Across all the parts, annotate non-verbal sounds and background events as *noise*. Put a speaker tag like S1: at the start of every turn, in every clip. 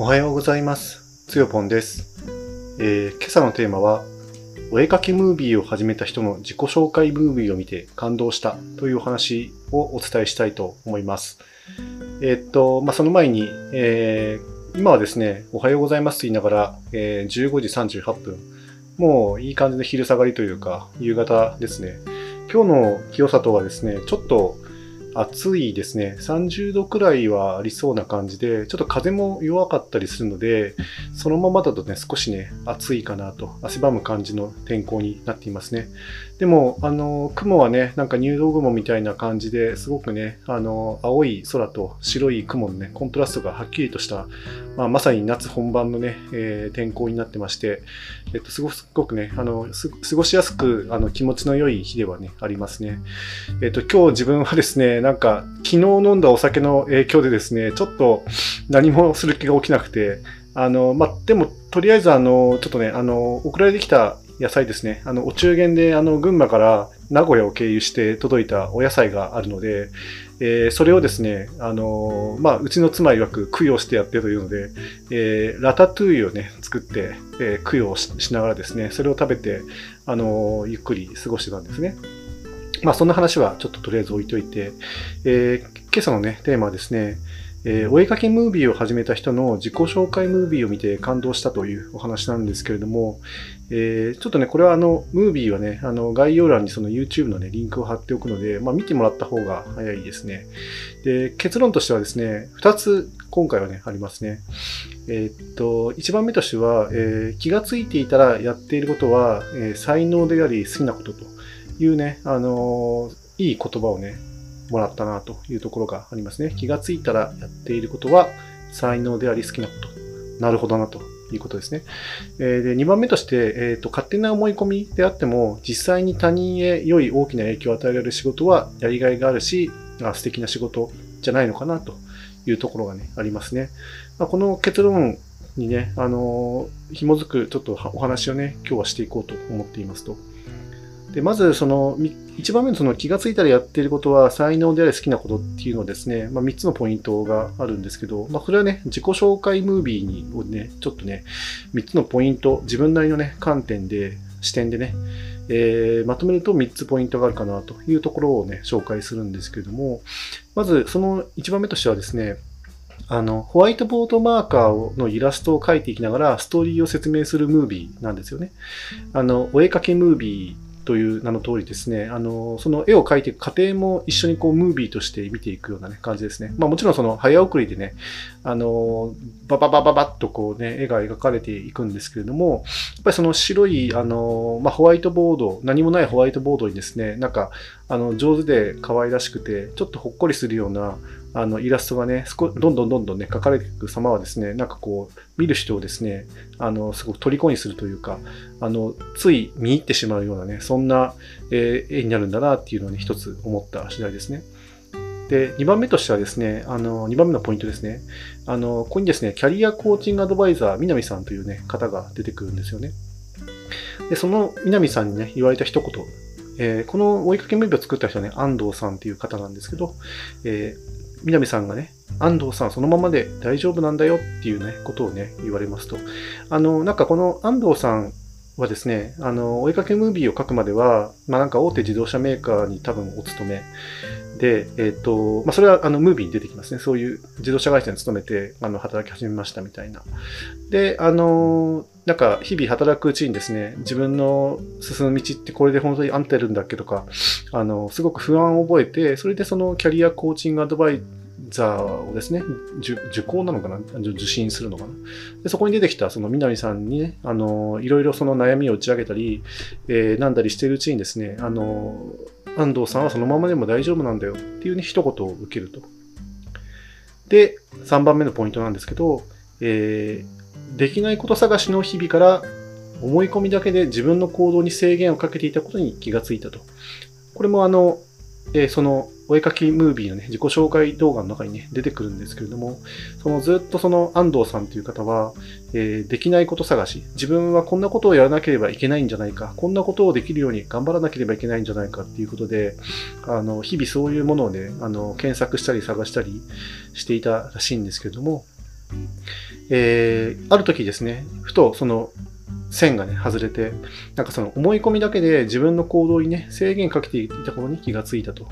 S1: おはようございます。つよぽんです、えー今朝のテーマは、お絵かきムービーを始めた人の自己紹介ムービーを見て感動したというお話をお伝えしたいと思います。えーっと、まあ、その前に、えー今はですね、おはようございますと言いながら、えー15時38分。もういい感じの昼下がりというか、夕方ですね。今日の清里はですね、ちょっと暑いですね。30度くらいはありそうな感じで、ちょっと風も弱かったりするので、そのままだとね、少しね、暑いかなと、汗ばむ感じの天候になっていますね。でも、あの、雲はね、なんか入道雲みたいな感じですごくね、あの、青い空と白い雲のね、コントラストがはっきりとした、まあ、まさに夏本番のね、えー天候になってまして、えっと、すごくね、あの、過ごしやすく、あの、気持ちの良い日ではね、ありますね。えっと、今日自分はですね、なんか、昨日飲んだお酒の影響でですね、ちょっと何もする気が起きなくて、あの、まあ、でも、とりあえず、あの、ちょっとね、あの、送られてきた野菜ですね、あの、お中元で、あの、群馬から名古屋を経由して届いたお野菜があるので、えーそれをですね、あの、まあ、うちの妻曰く供養してやってというので、えーラタトゥイユをね、作って、え供養しながらですね、それを食べて、あの、ゆっくり過ごしてたんですね。まあ、そんな話はちょっととりあえず置いといて、え今朝のね、テーマはですね、えーお絵かきムービーを始めた人の自己紹介ムービーを見て感動したというお話なんですけれども、えーちょっとね、これはあの、ムービーはね、あの、概要欄にその YouTube のね、リンクを貼っておくので、まあ、見てもらった方が早いですね。で、結論としてはですね、2つ今回はね、ありますね。えーっと、1番目としては、えー気がついていたらやっていることは、えー才能であり好きなことというね、あのいい言葉をね、もらったなというところがありますね。気がついたらやっていることは才能であり好きなこと。なるほどなということですね。えで2番目として、えーと、勝手な思い込みであっても、実際に他人へ良い大きな影響を与える仕事はやりがいがあるし、あ素敵な仕事じゃないのかなというところがね、ありますね。まあ、この結論にね、あのー紐づくちょっとお話をね、今日はしていこうと思っていますと。で、まず、その、み一番目のその気がついたらやっていることは才能であり好きなことっていうのですね、まあ、3つのポイントがあるんですけど、まあ、これはね、自己紹介ムービーにをね、ちょっとね、3つのポイント、自分なりのね、観点で、視点でね、えーまとめると3つポイントがあるかなというところをね、紹介するんですけども、まずその1番目としてはですね、あの、ホワイトボードマーカーのイラストを描いていきながらストーリーを説明するムービーなんですよね。あの、お絵かきムービーという名の通りですね、あの、その絵を描いていく過程も一緒にこうムービーとして見ていくようなね、感じですね。まあもちろんその早送りでね、あの、バババババッとこうね、絵が描かれていくんですけれども、やっぱりその白い、あの、まあホワイトボード、何もないホワイトボードにですね、なんか、あの、上手で可愛らしくて、ちょっとほっこりするような、あのイラストがね、少どんどんどんどんね、描かれていく様はですね、なんかこう、見る人をですね、あの、すごく虜にするというか、あの、つい見入ってしまうようなね、そんな、えー絵になるんだなっていうのをね、一つ思った次第ですね。で、2番目としてはですね、あの、2番目のポイントですね。あの、ここにですね、キャリアコーチングアドバイザー、南さんというね、方が出てくるんですよね。で、その南さんにね、言われた一言、えーこの追いかけムービーを作った人はね、安藤さんっていう方なんですけど、えー南さんがね、安藤さんそのままで大丈夫なんだよっていうね、ことをね、言われますと。あの、なんかこの安藤さんはですね、あの、追いかけムービーを書くまでは、まあなんか大手自動車メーカーに多分お勤めで、えっ、と、まあそれはあのムービーに出てきますね。そういう自動車会社に勤めて、あの、働き始めましたみたいな。で、あの、なんか日々働くうちにですね、自分の進む道ってこれで本当に合ってるんだっけとか、あの、すごく不安を覚えて、それでそのキャリアコーチングアドバイザーをですね、受講なのかな？受受診するのかな？でそこに出てきたその南さんにね、あの、いろいろその悩みを打ち上げたり、えーなんだりしているうちにですね、あの、安藤さんはそのままでも大丈夫なんだよっていうね、一言を受けると。で、3番目のポイントなんですけど、えーできないこと探しの日々から思い込みだけで自分の行動に制限をかけていたことに気がついたと。これもあの、えーそのお絵かきムービーのね、自己紹介動画の中にね、出てくるんですけれども、そのずっとその安藤さんという方は、えーできないこと探し、自分はこんなことをやらなければいけないんじゃないか、こんなことをできるように頑張らなければいけないんじゃないか。っていうことで、あの、日々そういうものをね、あの、検索したり探したりしていたらしいんですけれども、えー、ある時ですね、ふとその線がね、外れて、なんかその思い込みだけで自分の行動にね、制限かけていたことに気がついたと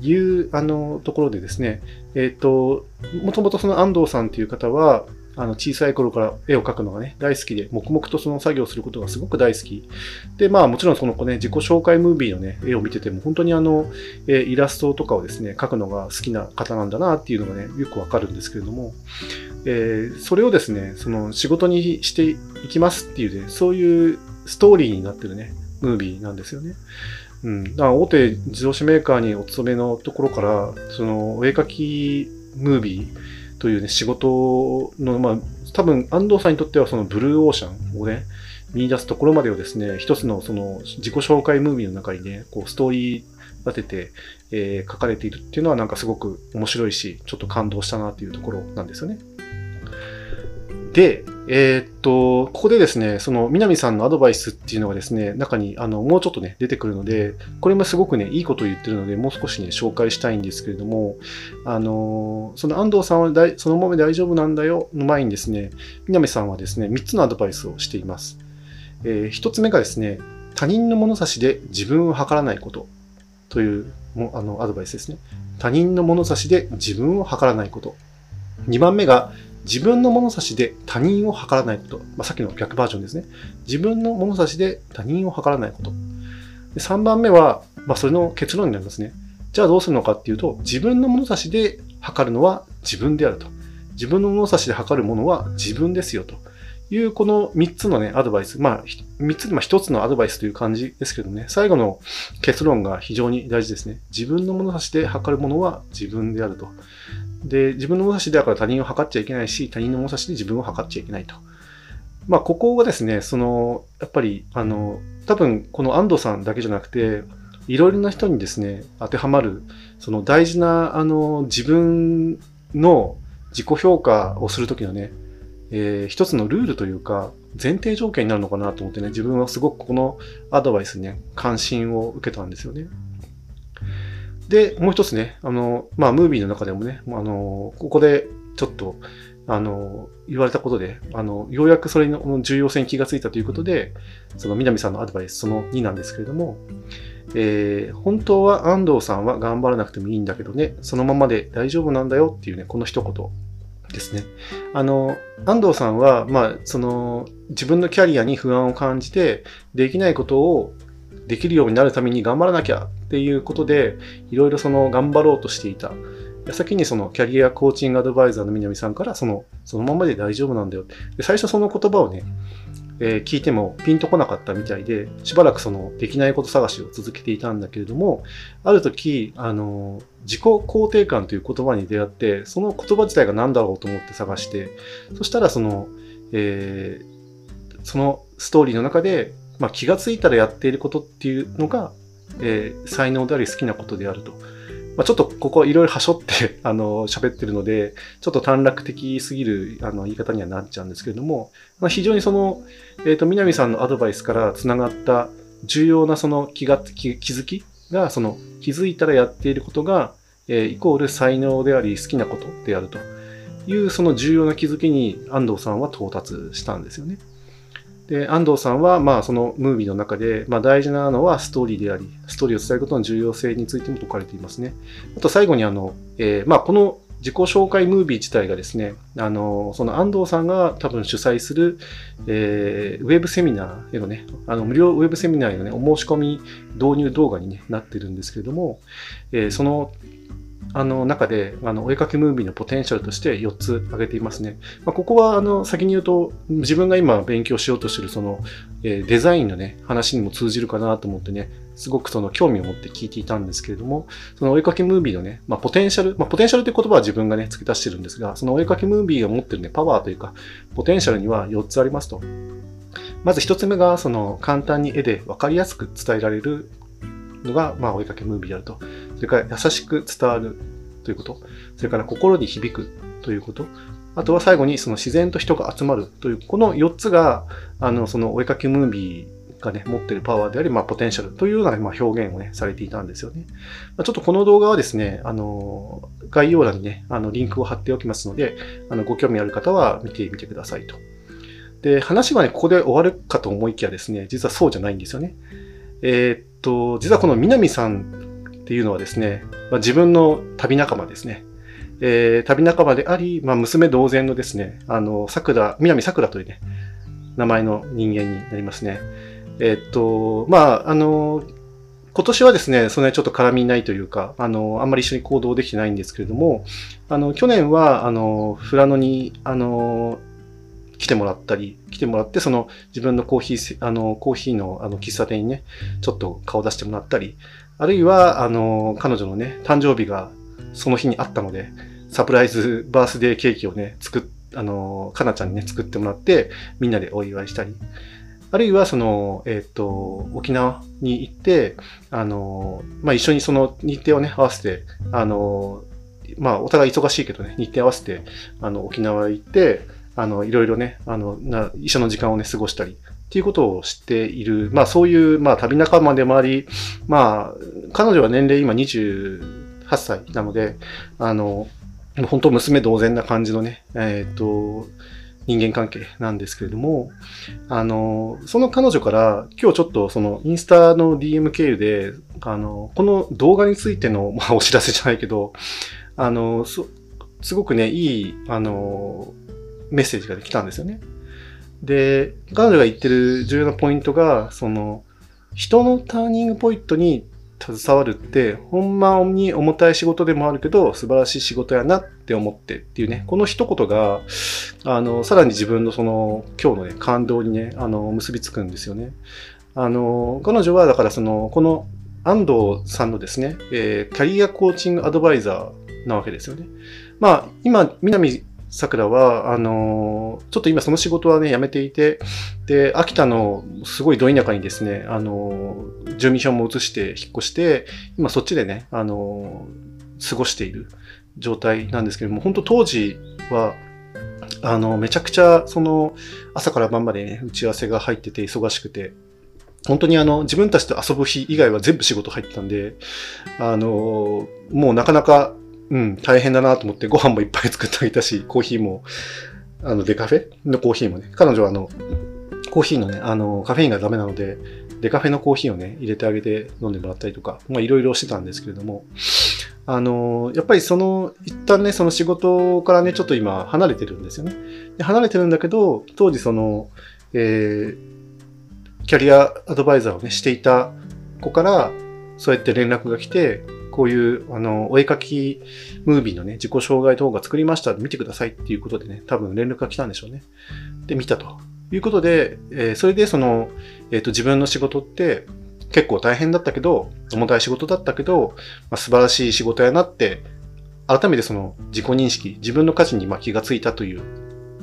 S1: いう、あの、ところでですね、えっ、ー、と、もともとその安藤さんという方は、あの小さい頃から絵を描くのがね、大好きで、黙々とその作業することがすごく大好き。で、まあもちろんその子ね、自己紹介ムービーのね、絵を見てても、本当にあの、えイラストとかをですね、描くのが好きな方なんだなっていうのがね、よくわかるんですけれども、えー、それをですね、その仕事にしていきますっていうね、そういうストーリーになってるね、ムービーなんですよね。うん。だから大手自動車メーカーにお勤めのところから、そのお絵描きムービー、というね、仕事の、まあ、多分安藤さんにとってはそのブルーオーシャンをね、見出すところまでをですね、一つのその自己紹介ムービーの中にね、こうストーリー立てて、えー、書かれているっていうのはなんかすごく面白いし、ちょっと感動したなっていうところなんですよね。で、えー、っと、ここでですね、その南さんのアドバイスっていうのがですね、中にあのもうちょっとね、出てくるので、これもすごくね、いいことを言ってるので、もう少しね、紹介したいんですけれども、あの、その安藤さんはだいそのまま大丈夫なんだよの前にですね、南さんはですね、3つのアドバイスをしています。えー、1つ目がですね、他人の物差しで自分を測らないことというもあのアドバイスですね。他人の物差しで自分を測らないこと。2番目が、自分の物差しで他人を測らないこと。まあ、さっきの逆バージョンですね。自分の物差しで他人を測らないこと。で3番目は、まあ、それの結論になりますね。じゃあどうするのかっていうと、自分の物差しで測るのは自分であると。自分の物差しで測るものは自分ですよと。いうこの3つのね、アドバイス。まあ、3つ、まあ1つのアドバイスという感じですけどね、最後の結論が非常に大事ですね。自分の物差しで測るものは自分であると。で、自分の物差しだから他人を測っちゃいけないし、他人の物差しで自分を測っちゃいけないと。まあ、ここがですね、その、やっぱり、あの、多分、この安藤さんだけじゃなくて、いろいろな人にですね、当てはまる、その大事な、あの、自分の自己評価をするときのね、えー、一つのルールというか、前提条件になるのかなと思ってね、自分はすごくこのアドバイスにね、関心を受けたんですよね。で、もう一つね、あの、まあ、ムービーの中でもね、あの、ここでちょっと、あの、言われたことで、あの、ようやくそれの重要性に気がついたということで、その南さんのアドバイスその2なんですけれども、えー、本当は安藤さんは頑張らなくてもいいんだけどね、そのままで大丈夫なんだよっていうね、この一言ですね。あの、安藤さんは、まあ、その、自分のキャリアに不安を感じて、できないことをできるようになるために頑張らなきゃっていうことで、いろいろその頑張ろうとしていた。先にそのキャリアコーチングアドバイザーの南さんからその、そのままで大丈夫なんだよ。で最初その言葉をね、えー、聞いてもピンとこなかったみたいで、しばらくそのできないこと探しを続けていたんだけれども、ある時、あの、自己肯定感という言葉に出会って、その言葉自体が何だろうと思って探して、そしたらその、えー、そのストーリーの中で、まあ、気がついたらやっていることっていうのが、えー、才能であり好きなことであると。まあ、ちょっとここいろいろはしょって *laughs* あの喋ってるので、ちょっと短絡的すぎるあの言い方にはなっちゃうんですけれども、まあ、非常にその、えっ、ー、と、南さんのアドバイスからつながった重要なその気が気気づきが、その気づいたらやっていることが、えー、イコール才能であり好きなことであるというその重要な気づきに安藤さんは到達したんですよね。で、安藤さんは、まあ、そのムービーの中で、まあ、大事なのはストーリーであり、ストーリーを伝えることの重要性についても説かれていますね。あと最後に、あの、えー、まあ、この自己紹介ムービー自体がですね、あの、その安藤さんが多分主催する、えー、ウェブセミナーへのね、あの、無料ウェブセミナーへのね、お申し込み導入動画に、ね、なってるんですけれども、えー、そのあの中であのお絵かきムービーのポテンシャルとして4つ挙げていますね。まあ、ここはあの先に言うと自分が今勉強しようとしてるその、え、デザインのね話にも通じるかなと思ってねすごくその興味を持って聞いていたんですけれども、そのお絵かきムービーのね、まあ、ポテンシャル、まあ、ポテンシャルって言葉は自分がね、付け足してるんですが、そのお絵かきムービーが持ってるね、パワーというか、ポテンシャルには4つありますと。まず1つ目が、その簡単に絵で分かりやすく伝えられるのが、まあ、お絵かきムービーであると。それから優しく伝わるということ。それから心に響くということ。あとは最後にその自然と人が集まるという、この4つが、あの、そのお絵かきムービーがね、持ってるパワーであり、まあ、ポテンシャルというような、まあ、表現をね、されていたんですよね。まあ、ちょっとこの動画はですね、あの、概要欄にね、あの、リンクを貼っておきますので、あの、ご興味ある方は見てみてくださいと。で、話はね、ここで終わるかと思いきやですね、実はそうじゃないんですよね。えー、っと、実はこの南さんっていうのはですね、まあ、自分の旅仲間ですね。えー、旅仲間であり、まあ、娘同然のですね、あの、桜、南桜というね、名前の人間になりますね。えー、っと、まあ、あの、今年はですね、そんなにちょっと絡みないというか、あの、あんまり一緒に行動できてないんですけれども、あの、去年は、あの、富良野に、あの、来てもらったり、来てもらって、その自分のコーヒー、あの、コーヒーのあの喫茶店にね、ちょっと顔出してもらったり、あるいは、あの、彼女のね、誕生日がその日にあったので、サプライズバースデーケーキをね、作っ、あの、かなちゃんにね、作ってもらって、みんなでお祝いしたり、あるいは、その、えっ、ー、と、沖縄に行って、あの、まあ、一緒にその日程をね、合わせて、あの、まあ、お互い忙しいけどね、日程合わせて、あの、沖縄行って、あの、いろいろね、あの、な一緒の時間をね、過ごしたり、っていうことを知っている、まあそういう、まあ旅仲間でもあり、まあ、彼女は年齢今28歳なので、あの、本当娘同然な感じのね、えっ、ー、と、人間関係なんですけれども、あの、その彼女から今日ちょっとそのインスタの DM 経由で、あの、この動画についての、まあ、お知らせじゃないけど、あの、すごくね、いい、あの、メッセージが来たんですよね。で、彼女が言ってる重要なポイントが、その、人のターニングポイントに携わるって、ほんまに重たい仕事でもあるけど、素晴らしい仕事やなって思ってっていうね、この一言が、あの、さらに自分のその、今日のね、感動にね、あの、結びつくんですよね。あの、彼女は、だからその、この安藤さんのですね、えー、キャリアコーチングアドバイザーなわけですよね。まあ、今、南桜は、あのちょっと今その仕事はね、辞めていて、で、秋田のすごいど田舎にですね、あの住民票も移して引っ越して、今そっちでね、あの過ごしている状態なんですけども、本当当時は、あの、めちゃくちゃ、その、朝から晩までね、打ち合わせが入ってて忙しくて、本当にあの、自分たちと遊ぶ日以外は全部仕事入ってたんで、あの、もうなかなかうん、大変だなと思ってご飯もいっぱい作ってあげたし、コーヒーも、あの、デカフェ？のコーヒーもね、彼女はあの、コーヒーのね、あの、カフェインがダメなので、デカフェのコーヒーをね、入れてあげて飲んでもらったりとか、まあいろいろしてたんですけれども、あの、やっぱりその、一旦ね、その仕事からね、ちょっと今離れてるんですよね。で離れてるんだけど、当時その、えー、キャリアアドバイザーをね、していた子から、そうやって連絡が来て、こういう、あの、お絵かきムービーのね、自己障害動画作りました見てくださいっていうことでね、多分連絡が来たんでしょうね。で、見たということで、えー、それでその、えっ、ー、と、自分の仕事って結構大変だったけど、重たい仕事だったけど、まあ、素晴らしい仕事やなって、改めてその自己認識、自分の価値にま気がついたという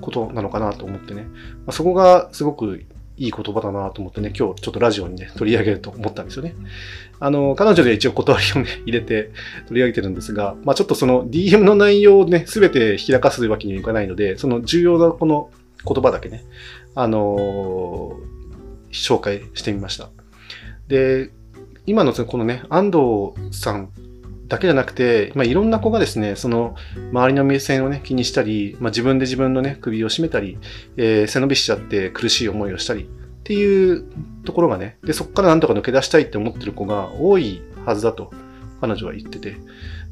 S1: ことなのかなと思ってね。まあ、そこがすごくいい言葉だなと思ってね、今日ちょっとラジオにね、取り上げると思ったんですよね。あの、彼女で一応断りをね、入れて取り上げてるんですが、まあちょっとその DM の内容をね、すべて開かすわけにはいかないので、その重要なこの言葉だけね、あのー、紹介してみました。で、今のこのね、安藤さんだけじゃなくて、まあ、いろんな子がですね、その周りの目線をね、気にしたり、まあ、自分で自分のね、首を絞めたり、えー、背伸びしちゃって苦しい思いをしたりっていうところがね、で、そこからなんとか抜け出したいって思ってる子が多いはずだと彼女は言ってて、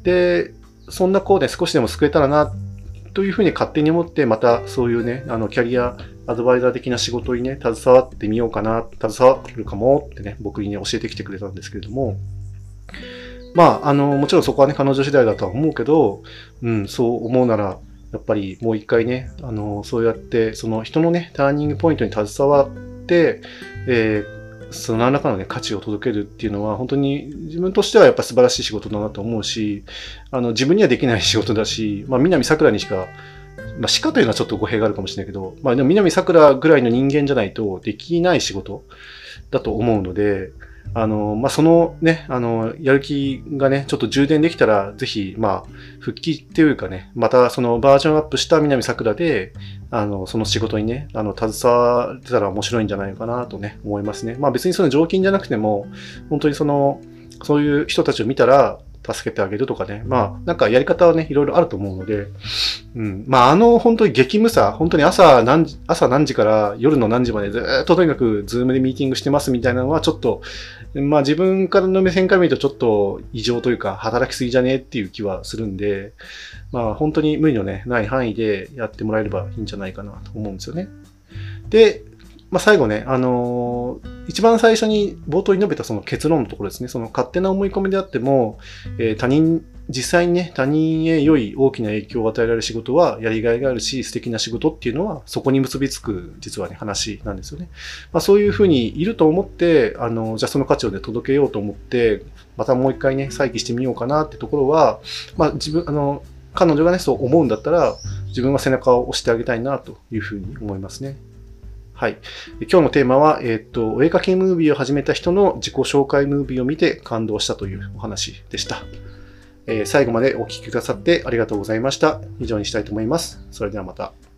S1: で、そんな子で、ね、少しでも救えたらな、というふうに勝手に思って、またそういうね、あの、キャリアアドバイザー的な仕事にね、携わってみようかな、携わるかもってね、僕にね、教えてきてくれたんですけれども、まあ、あの、もちろんそこはね、彼女次第だとは思うけど、うん、そう思うなら、やっぱりもう一回ね、あの、そうやって、その人のね、ターニングポイントに携わって、えー、その何らかのね、価値を届けるっていうのは、本当に自分としてはやっぱ素晴らしい仕事だなと思うし、あの、自分にはできない仕事だし、まあ、南桜にしか、まあ、しかというのはちょっと語弊があるかもしれないけど、まあ、でも南桜ぐらいの人間じゃないとできない仕事だと思うので、あの、まあ、そのね、あの、やる気がね、ちょっと充電できたら、ぜひ、まあ、復帰っていうかね、またそのバージョンアップした南桜で、あの、その仕事にね、あの、携われたら面白いんじゃないかなとね、思いますね。まあ別にその常勤じゃなくても、本当にその、そういう人たちを見たら、助けてあげるとかね。まあ、なんかやり方はね、いろいろあると思うので、うん。まあ、あの、本当に激務さ、本当に朝何時、朝何時から夜の何時までずっととにかくズームでミーティングしてますみたいなのはちょっと、まあ自分からの目線から見るとちょっと異常というか働きすぎじゃねえっていう気はするんで、まあ本当に無理のね、ない範囲でやってもらえればいいんじゃないかなと思うんですよね。で、まあ、最後ね、あのー、一番最初に冒頭に述べたその結論のところですね、その勝手な思い込みであっても、えー、他人、実際にね、他人へ良い大きな影響を与えられる仕事はやりがいがあるし、素敵な仕事っていうのはそこに結びつく、実はね、話なんですよね。まあ、そういうふうにいると思って、あの、じゃあその価値をね、届けようと思って、またもう一回ね、再起してみようかなってところは、まあ、自分、あの、彼女がね、そう思うんだったら、自分は背中を押してあげたいなというふうに思いますね。はい。今日のテーマは、えっ、ー、と、お絵かきムービーを始めた人の自己紹介ムービーを見て感動したというお話でした。えー、最後までお聴きくださってありがとうございました。以上にしたいと思います。それではまた。